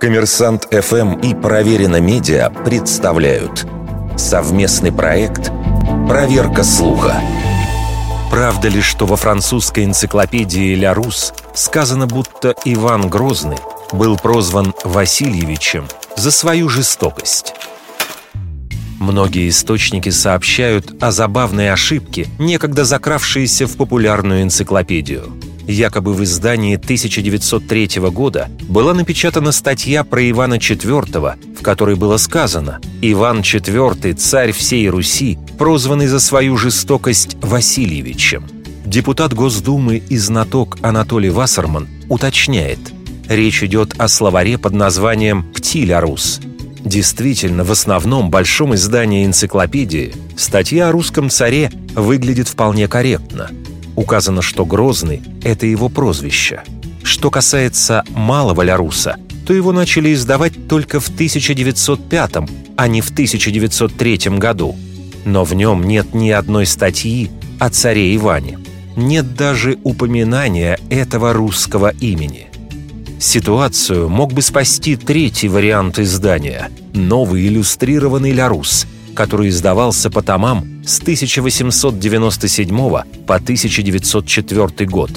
Коммерсант ФМ и Проверено Медиа представляют совместный проект «Проверка слуха». Правда ли, что во французской энциклопедии «Ля Рус» сказано, будто Иван Грозный был прозван Васильевичем за свою жестокость? Многие источники сообщают о забавной ошибке, некогда закравшейся в популярную энциклопедию – Якобы в издании 1903 года была напечатана статья про Ивана IV, в которой было сказано «Иван IV, царь всей Руси, прозванный за свою жестокость Васильевичем». Депутат Госдумы и знаток Анатолий Вассерман уточняет Речь идет о словаре под названием «Птиля Рус». Действительно, в основном большом издании энциклопедии статья о русском царе выглядит вполне корректно – Указано, что Грозный – это его прозвище. Что касается малого Ляруса, то его начали издавать только в 1905, а не в 1903 году. Но в нем нет ни одной статьи о царе Иване. Нет даже упоминания этого русского имени. Ситуацию мог бы спасти третий вариант издания – новый иллюстрированный Лярус – который издавался по томам с 1897 по 1904 год.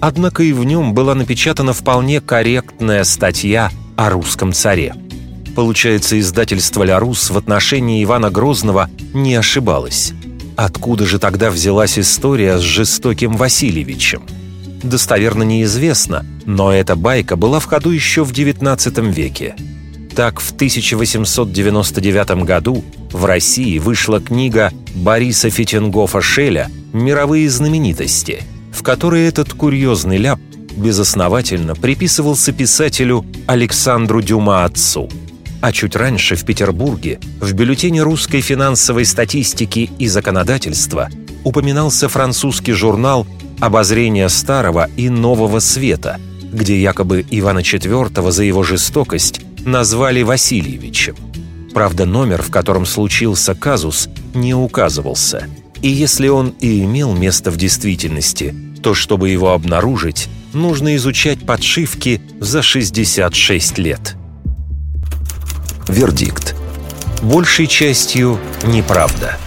Однако и в нем была напечатана вполне корректная статья о русском царе. Получается, издательство «Ля Рус» в отношении Ивана Грозного не ошибалось. Откуда же тогда взялась история с жестоким Васильевичем? Достоверно неизвестно, но эта байка была в ходу еще в XIX веке – так, в 1899 году в России вышла книга Бориса Фитингофа-Шеля «Мировые знаменитости», в которой этот курьезный ляп безосновательно приписывался писателю Александру Дюма отцу. А чуть раньше в Петербурге в бюллетене русской финансовой статистики и законодательства упоминался французский журнал «Обозрение старого и нового света», где якобы Ивана IV за его жестокость назвали Васильевичем. Правда, номер, в котором случился казус, не указывался. И если он и имел место в действительности, то чтобы его обнаружить, нужно изучать подшивки за 66 лет. Вердикт. Большей частью неправда.